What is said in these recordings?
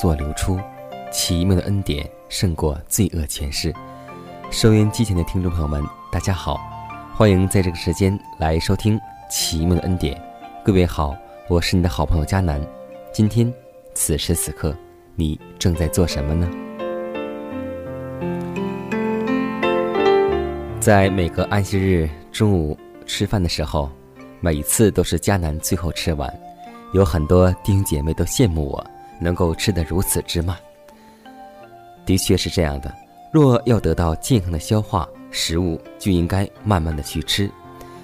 从宝座流出，奇妙的恩典胜过罪恶权势。收音机前的听众朋友们，大家好，欢迎在这个时间来收听奇妙的恩典。各位好，我是你的好朋友佳南。今天此时此刻，你正在做什么呢？在每个安息日中午吃饭的时候，每次都是佳南最后吃完。有很多弟兄姐妹都羡慕我能够吃得如此之慢。的确是这样的，若要得到健康的消化，食物就应该慢慢的去吃。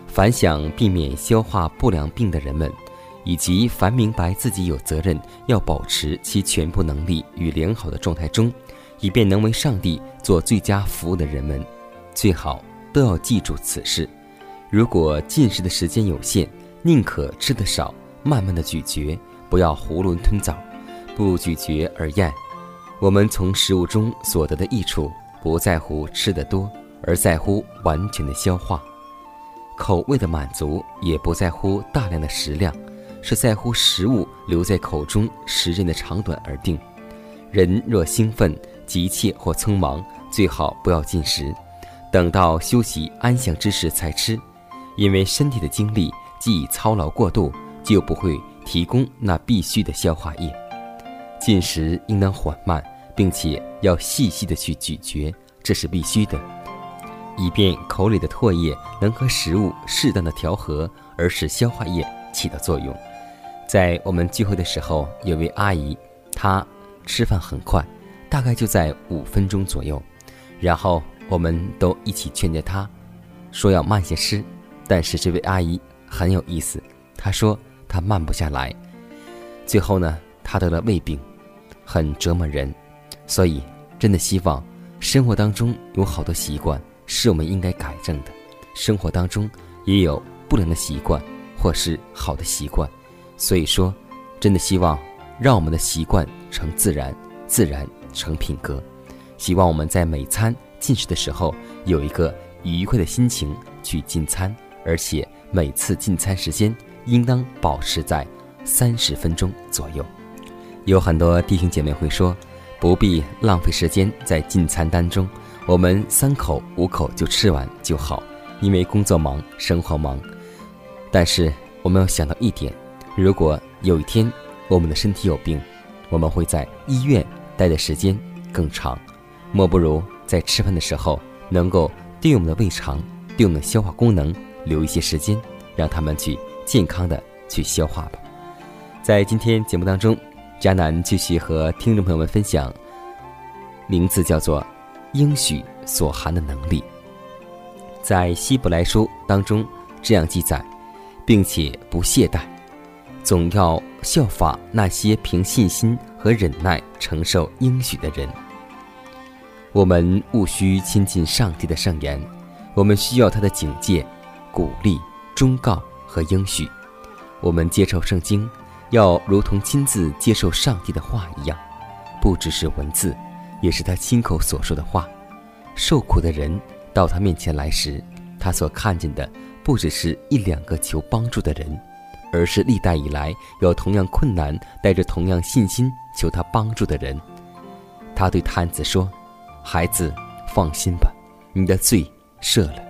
凡想避免消化不良病的人们，以及凡明白自己有责任要保持其全部能力与良好的状态中，以便能为上帝做最佳服务的人们，最好都要记住此事。如果进食的时间有限，宁可吃得少。慢慢的咀嚼，不要囫囵吞枣，不咀嚼而咽。我们从食物中所得的益处，不在乎吃得多，而在乎完全的消化；口味的满足，也不在乎大量的食量，是在乎食物留在口中时间的长短而定。人若兴奋、急切或匆忙，最好不要进食，等到休息安详之时才吃，因为身体的精力既操劳过度。就不会提供那必须的消化液。进食应当缓慢，并且要细细的去咀嚼，这是必须的，以便口里的唾液能和食物适当的调和，而使消化液起到作用。在我们聚会的时候，有位阿姨，她吃饭很快，大概就在五分钟左右。然后我们都一起劝诫她，说要慢些吃。但是这位阿姨很有意思，她说。她慢不下来，最后呢，她得了胃病，很折磨人，所以真的希望生活当中有好多习惯是我们应该改正的，生活当中也有不良的习惯或是好的习惯，所以说，真的希望让我们的习惯成自然，自然成品格，希望我们在每餐进食的时候有一个愉快的心情去进餐，而且每次进餐时间。应当保持在三十分钟左右。有很多弟兄姐妹会说，不必浪费时间在进餐单中，我们三口五口就吃完就好，因为工作忙，生活忙。但是我们要想到一点，如果有一天我们的身体有病，我们会在医院待的时间更长，莫不如在吃饭的时候能够对我们的胃肠、对我们的消化功能留一些时间，让他们去。健康的去消化吧。在今天节目当中，迦南继续和听众朋友们分享，名字叫做“应许所含的能力”。在希伯来书当中这样记载，并且不懈怠，总要效法那些凭信心和忍耐承受应许的人。我们务须亲近上帝的圣言，我们需要他的警戒、鼓励、忠告。和应许，我们接受圣经，要如同亲自接受上帝的话一样，不只是文字，也是他亲口所说的话。受苦的人到他面前来时，他所看见的不只是一两个求帮助的人，而是历代以来有同样困难、带着同样信心求他帮助的人。他对探子说：“孩子，放心吧，你的罪赦了。”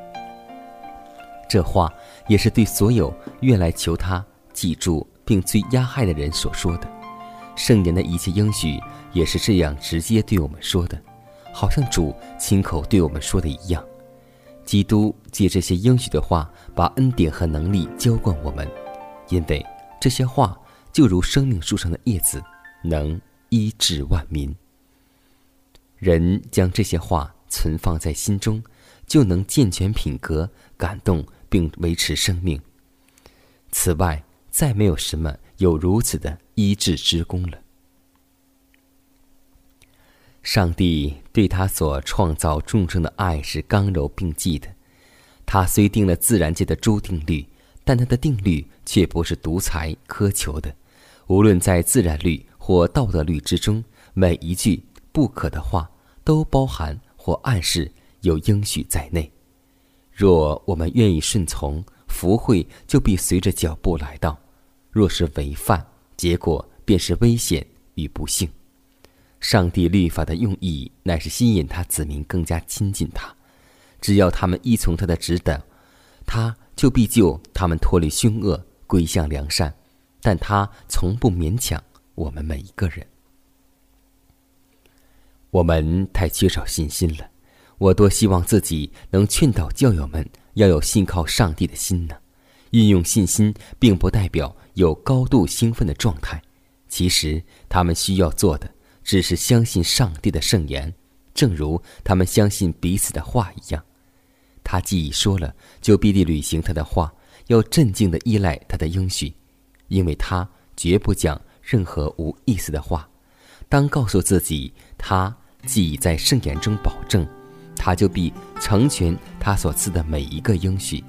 这话也是对所有愿来求他记住并最压害的人所说的。圣言的一切应许也是这样直接对我们说的，好像主亲口对我们说的一样。基督借这些应许的话，把恩典和能力浇灌我们，因为这些话就如生命树上的叶子，能医治万民。人将这些话存放在心中，就能健全品格，感动并维持生命。此外，再没有什么有如此的医治之功了。上帝对他所创造众生的爱是刚柔并济的。他虽定了自然界的诸定律，但他的定律却不是独裁苛求的。无论在自然律或道德律之中，每一句不可的话都包含或暗示有应许在内。若我们愿意顺从，福慧就必随着脚步来到；若是违犯，结果便是危险与不幸。上帝律法的用意，乃是吸引他子民更加亲近他。只要他们依从他的指导，他就必救他们脱离凶恶，归向良善。但他从不勉强我们每一个人。我们太缺少信心了。我多希望自己能劝导教友们要有信靠上帝的心呢。运用信心，并不代表有高度兴奋的状态。其实，他们需要做的。只是相信上帝的圣言，正如他们相信彼此的话一样。他既已说了，就必定履行他的话，要镇静的依赖他的应许，因为他绝不讲任何无意思的话。当告诉自己，他既已在圣言中保证，他就必成全他所赐的每一个应许。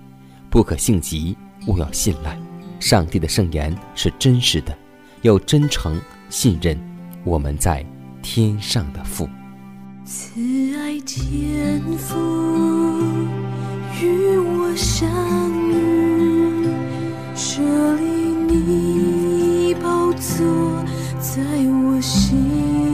不可性急，勿要信赖。上帝的圣言是真实的，要真诚信任。我们在天上的父，慈爱天父与我相遇，设立你宝座在我心。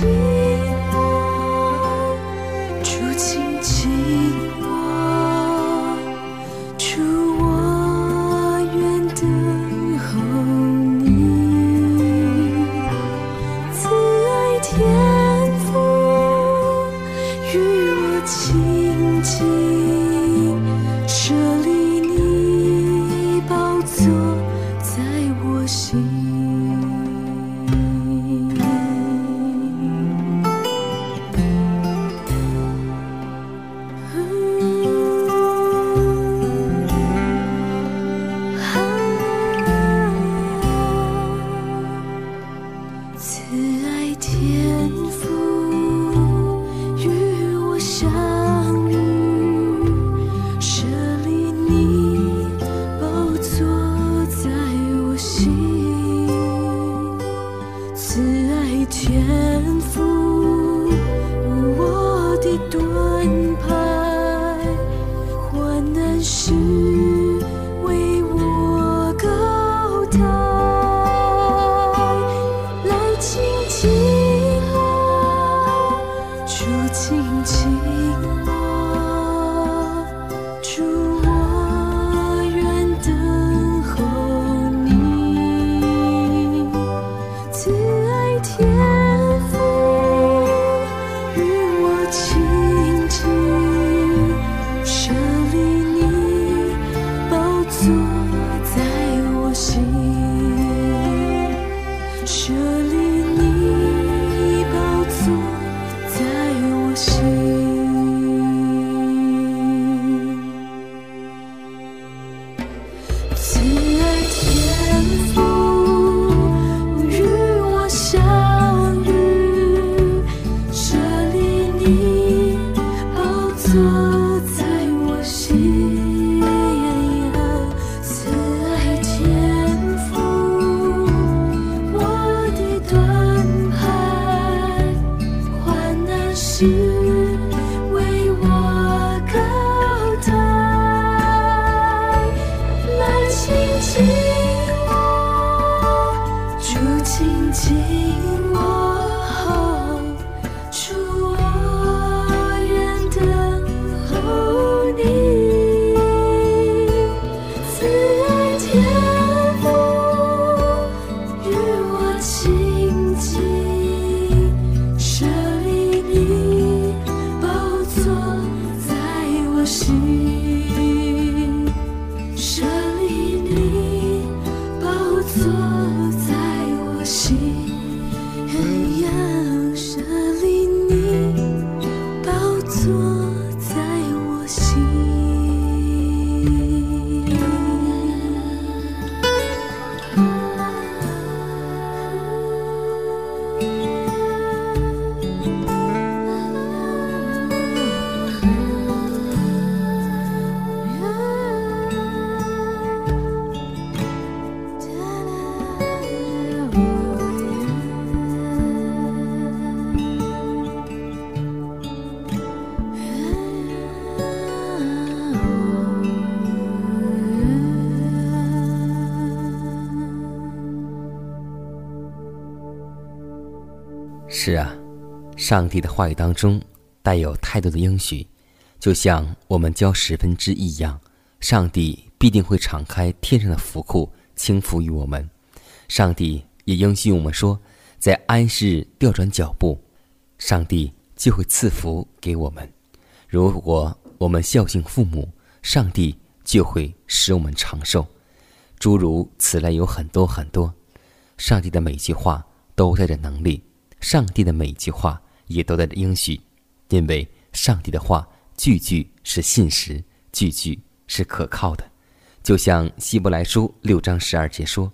You. 是啊，上帝的话语当中带有太多的应许，就像我们交十分之一一样，上帝必定会敞开天上的福库，倾福于我们。上帝也应许我们说，在安息日调转脚步，上帝就会赐福给我们。如果我们孝敬父母，上帝就会使我们长寿。诸如此类有很多很多，上帝的每句话都带着能力。上帝的每一句话也都带着应许，因为上帝的话句句是信实，句句是可靠的。就像希伯来书六章十二节说，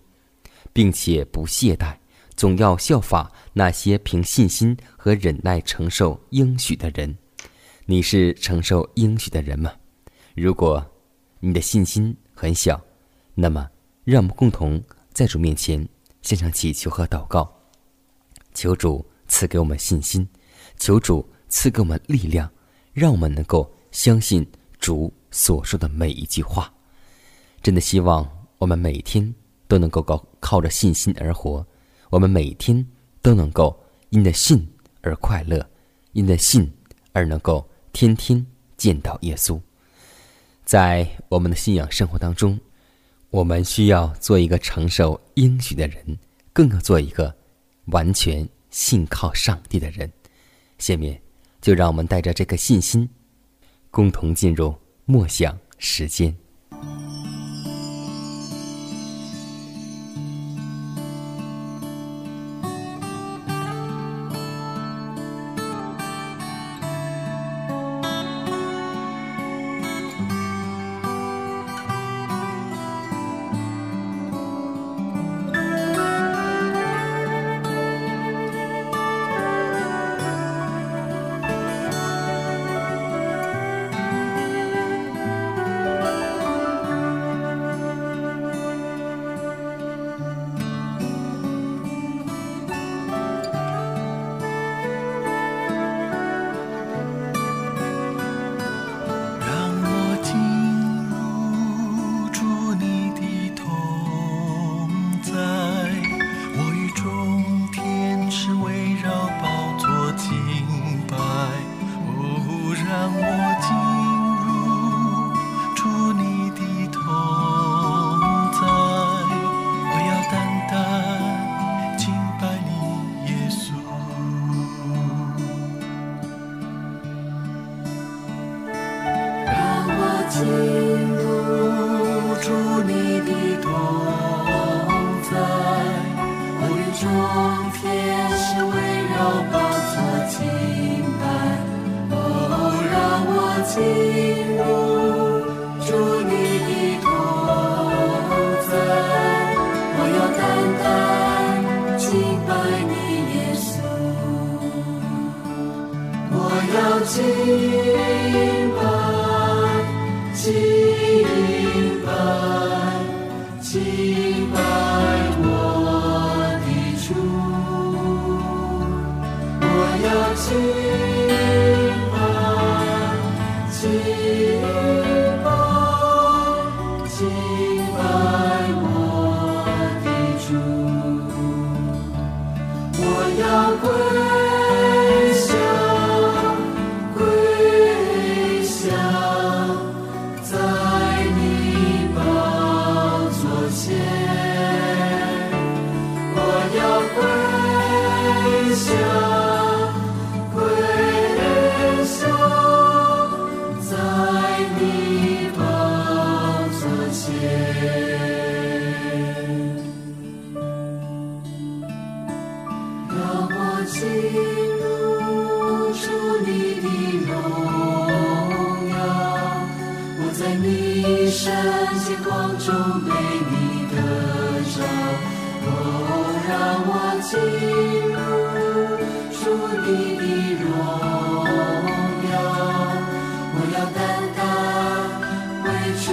并且不懈怠，总要效法那些凭信心和忍耐承受应许的人。你是承受应许的人吗？如果你的信心很小，那么让我们共同在主面前献上祈求和祷告。求主赐给我们信心，求主赐给我们力量，让我们能够相信主所说的每一句话。真的希望我们每天都能够靠靠着信心而活，我们每天都能够因着信而快乐，因着信而能够天天见到耶稣。在我们的信仰生活当中，我们需要做一个承受应许的人，更要做一个。完全信靠上帝的人，下面就让我们带着这个信心，共同进入默想时间。让我进入主你的荣耀，我在你圣洁光中被你的照。哦，让我进入主你的荣耀，我要单单为主。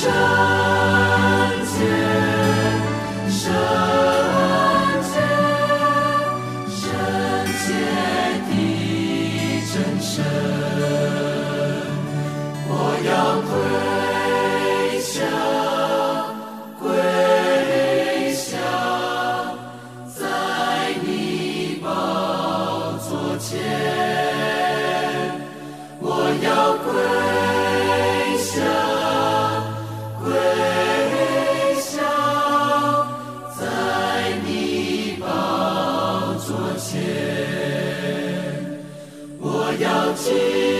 show. 有情。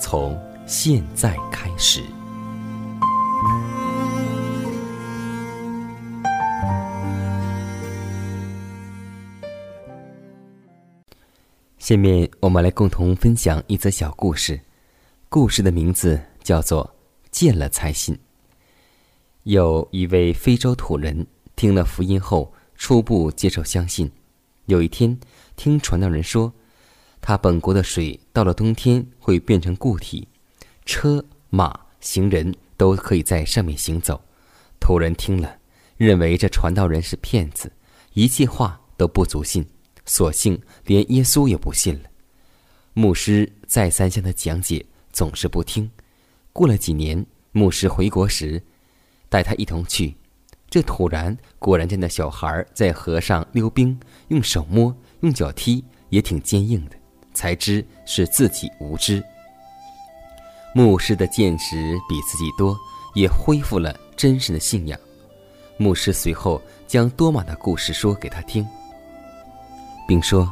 从。现在开始。下面我们来共同分享一则小故事，故事的名字叫做《见了才信》。有一位非洲土人听了福音后，初步接受相信。有一天，听传道人说，他本国的水到了冬天会变成固体，车马行人都可以在上面行走。头人听了，认为这传道人是骗子，一切话都不足信，索性连耶稣也不信了。牧师再三向他讲解，总是不听。过了几年，牧师回国时，带他一同去。这突然果然见那小孩在河上溜冰，用手摸，用脚踢，也挺坚硬的，才知是自己无知。牧师的见识比自己多，也恢复了真实的信仰。牧师随后将多玛的故事说给他听，并说：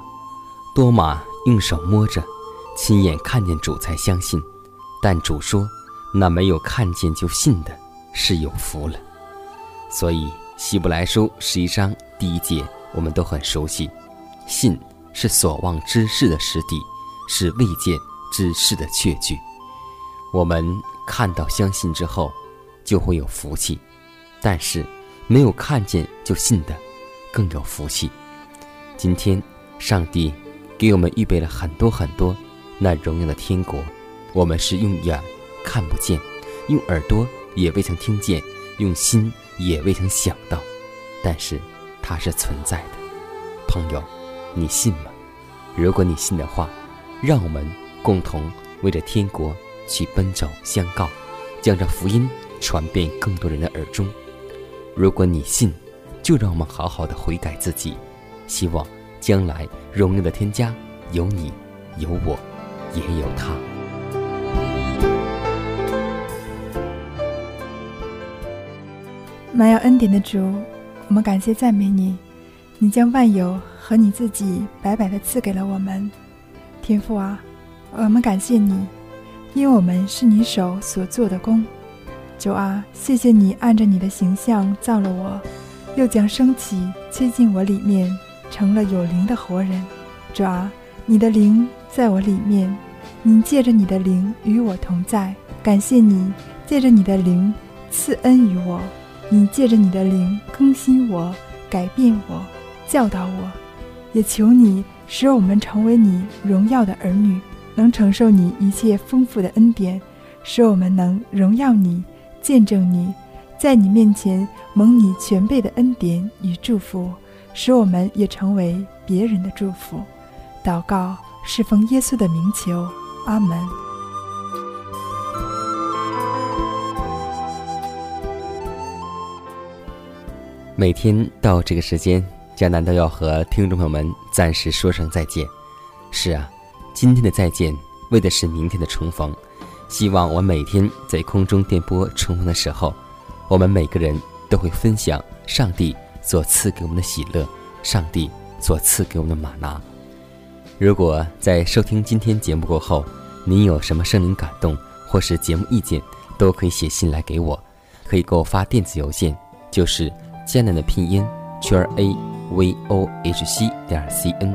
多玛用手摸着，亲眼看见主才相信，但主说，那没有看见就信的，是有福了。所以，《希伯来书》十一章第一节，我们都很熟悉。信是所望之事的实底，是未见之事的确据。我们看到、相信之后，就会有福气；但是，没有看见就信的，更有福气。今天，上帝给我们预备了很多很多那荣耀的天国，我们是用眼看不见，用耳朵也未曾听见，用心。也未曾想到，但是它是存在的。朋友，你信吗？如果你信的话，让我们共同为着天国去奔走相告，将这福音传遍更多人的耳中。如果你信，就让我们好好的悔改自己，希望将来荣耀的天家有你，有我，也有他。满有恩典的主，我们感谢赞美你，你将万有和你自己白白的赐给了我们。天父啊，我们感谢你，因为我们是你手所做的工。主啊，谢谢你按着你的形象造了我，又将升起接进我里面，成了有灵的活人。主啊，你的灵在我里面，你借着你的灵与我同在。感谢你借着你的灵赐恩于我。你借着你的灵更新我、改变我、教导我，也求你使我们成为你荣耀的儿女，能承受你一切丰富的恩典，使我们能荣耀你、见证你，在你面前蒙你全备的恩典与祝福，使我们也成为别人的祝福。祷告侍奉耶稣的名求，阿门。每天到这个时间，江南都要和听众朋友们暂时说声再见。是啊，今天的再见为的是明天的重逢。希望我每天在空中电波重逢的时候，我们每个人都会分享上帝所赐给我们的喜乐，上帝所赐给我们的马拿。如果在收听今天节目过后，您有什么生灵感动或是节目意见，都可以写信来给我，可以给我发电子邮件，就是。迦南的拼音圈 a v o h c 点 c n，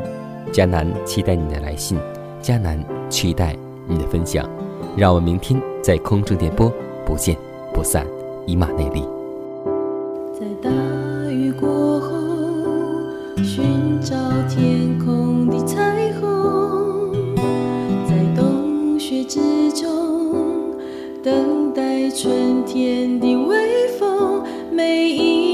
迦南期待你的来信，迦南期待你的分享，让我们明天在空中电波不见不散，以马内利。在大雨过后，寻找天空的彩虹，在冬雪之中，等待春天的微风，每一。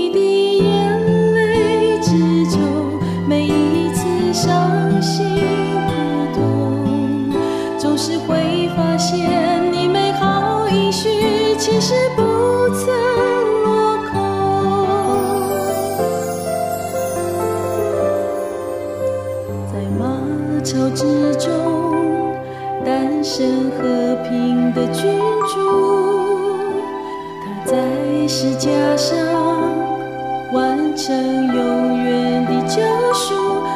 的君主，他在十字架上完成永远的救赎。